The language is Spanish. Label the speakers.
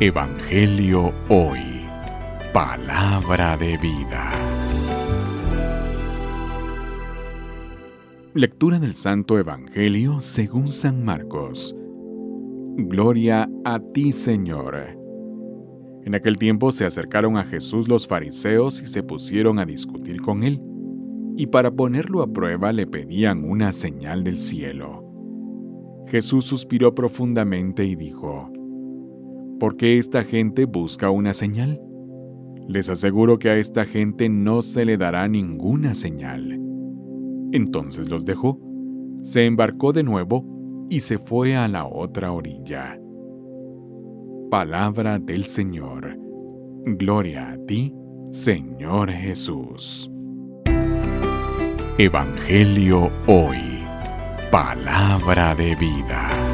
Speaker 1: Evangelio Hoy. Palabra de vida. Lectura del Santo Evangelio según San Marcos. Gloria a ti, Señor. En aquel tiempo se acercaron a Jesús los fariseos y se pusieron a discutir con él, y para ponerlo a prueba le pedían una señal del cielo. Jesús suspiró profundamente y dijo, ¿Por qué esta gente busca una señal? Les aseguro que a esta gente no se le dará ninguna señal. Entonces los dejó, se embarcó de nuevo y se fue a la otra orilla. Palabra del Señor. Gloria a ti, Señor Jesús. Evangelio hoy. Palabra de vida.